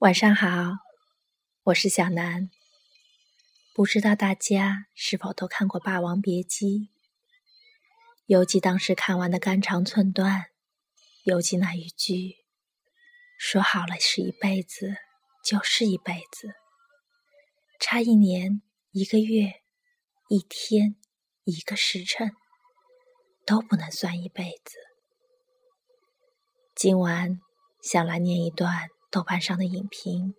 晚上好，我是小南。不知道大家是否都看过《霸王别姬》？尤其当时看完的肝肠寸断，尤其那一句“说好了是一辈子，就是一辈子”，差一年、一个月、一天、一个时辰，都不能算一辈子。今晚想来念一段。豆瓣上的影评，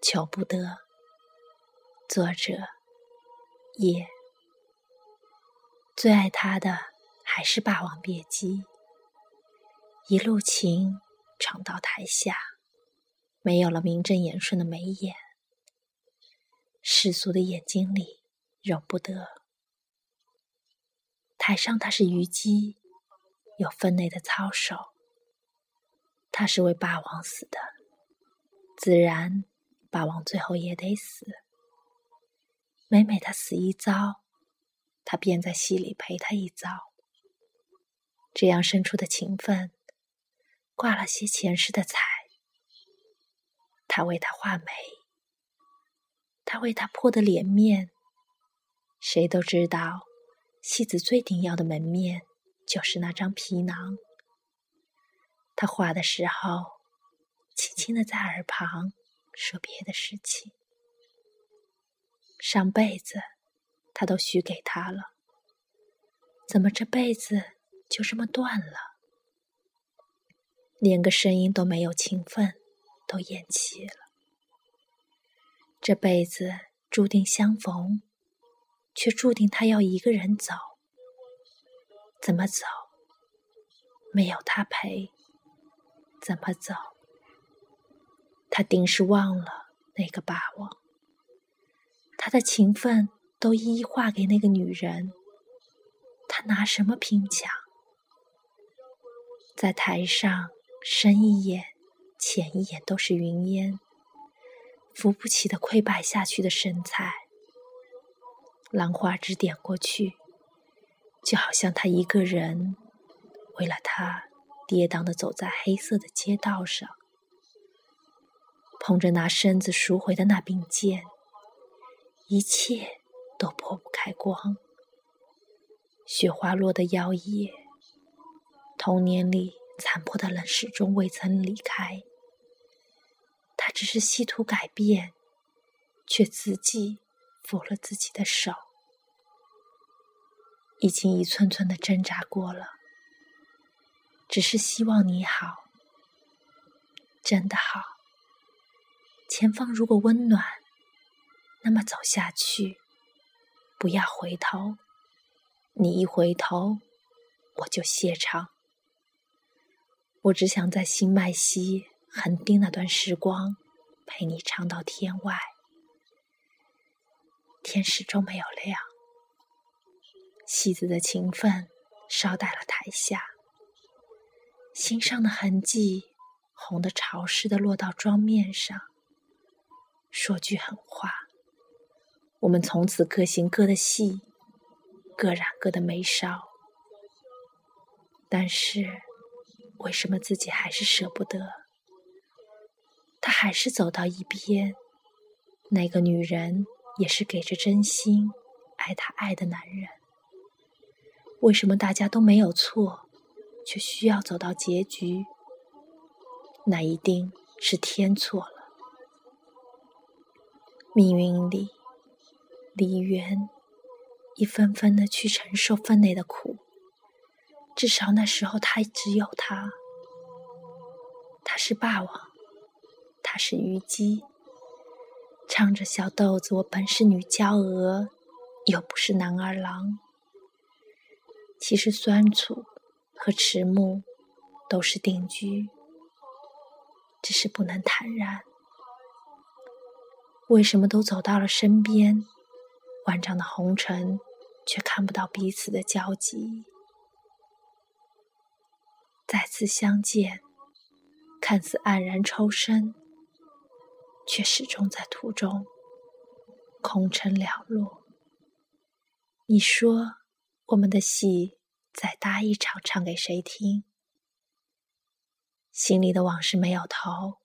求不得。作者叶最爱他的还是《霸王别姬》，一路情闯到台下，没有了名正言顺的眉眼，世俗的眼睛里容不得。台上他是虞姬，有分内的操守。他是为霸王死的，自然霸王最后也得死。每每他死一遭，他便在戏里陪他一遭。这样生出的情分，挂了些前世的彩。他为他画眉，他为他破的脸面。谁都知道，戏子最顶要的门面，就是那张皮囊。他画的时候，轻轻的在耳旁说别的事情。上辈子他都许给他了，怎么这辈子就这么断了？连个声音都没有，情分都咽气了。这辈子注定相逢，却注定他要一个人走。怎么走？没有他陪。怎么走？他定是忘了那个霸王，他的情分都一一划给那个女人，他拿什么拼抢？在台上，深一眼、浅一眼都是云烟，扶不起的溃败下去的身材。兰花指点过去，就好像他一个人，为了他。跌宕的走在黑色的街道上，捧着拿身子赎回的那柄剑，一切都破不开光。雪花落得摇曳，童年里残破的人始终未曾离开。他只是稀图改变，却自己负了自己的手，已经一寸寸的挣扎过了。只是希望你好，真的好。前方如果温暖，那么走下去，不要回头。你一回头，我就谢场。我只想在新麦西横滨那段时光，陪你唱到天外。天始终没有亮，戏子的情分捎带了台下。心上的痕迹，红的潮湿的落到妆面上。说句狠话，我们从此各行各的戏，各染各的眉梢。但是，为什么自己还是舍不得？他还是走到一边。那个女人也是给着真心爱他爱的男人。为什么大家都没有错？却需要走到结局，那一定是天错了。命运里，梨园一分分的去承受分内的苦，至少那时候他只有他，他是霸王，他是虞姬，唱着小豆子，我本是女娇娥，又不是男儿郎。其实酸楚。和迟暮都是定居，只是不能坦然。为什么都走到了身边，万丈的红尘，却看不到彼此的交集？再次相见，看似黯然抽身，却始终在途中空城了落。你说，我们的戏？再搭一场，唱给谁听？心里的往事没有头，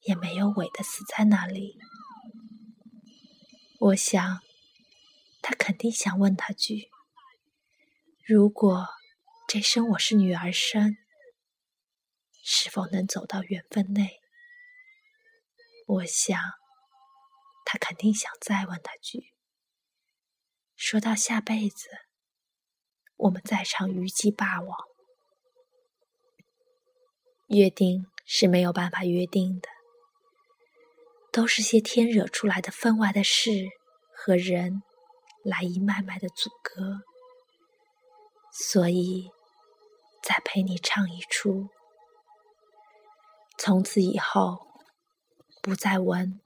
也没有尾的死在那里。我想，他肯定想问他句：“如果这生我是女儿身，是否能走到缘分内？”我想，他肯定想再问他句：“说到下辈子，我们再唱虞姬霸王。”约定是没有办法约定的，都是些天惹出来的分外的事和人，来一脉脉的阻隔。所以，再陪你唱一出，从此以后，不再闻，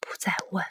不再问。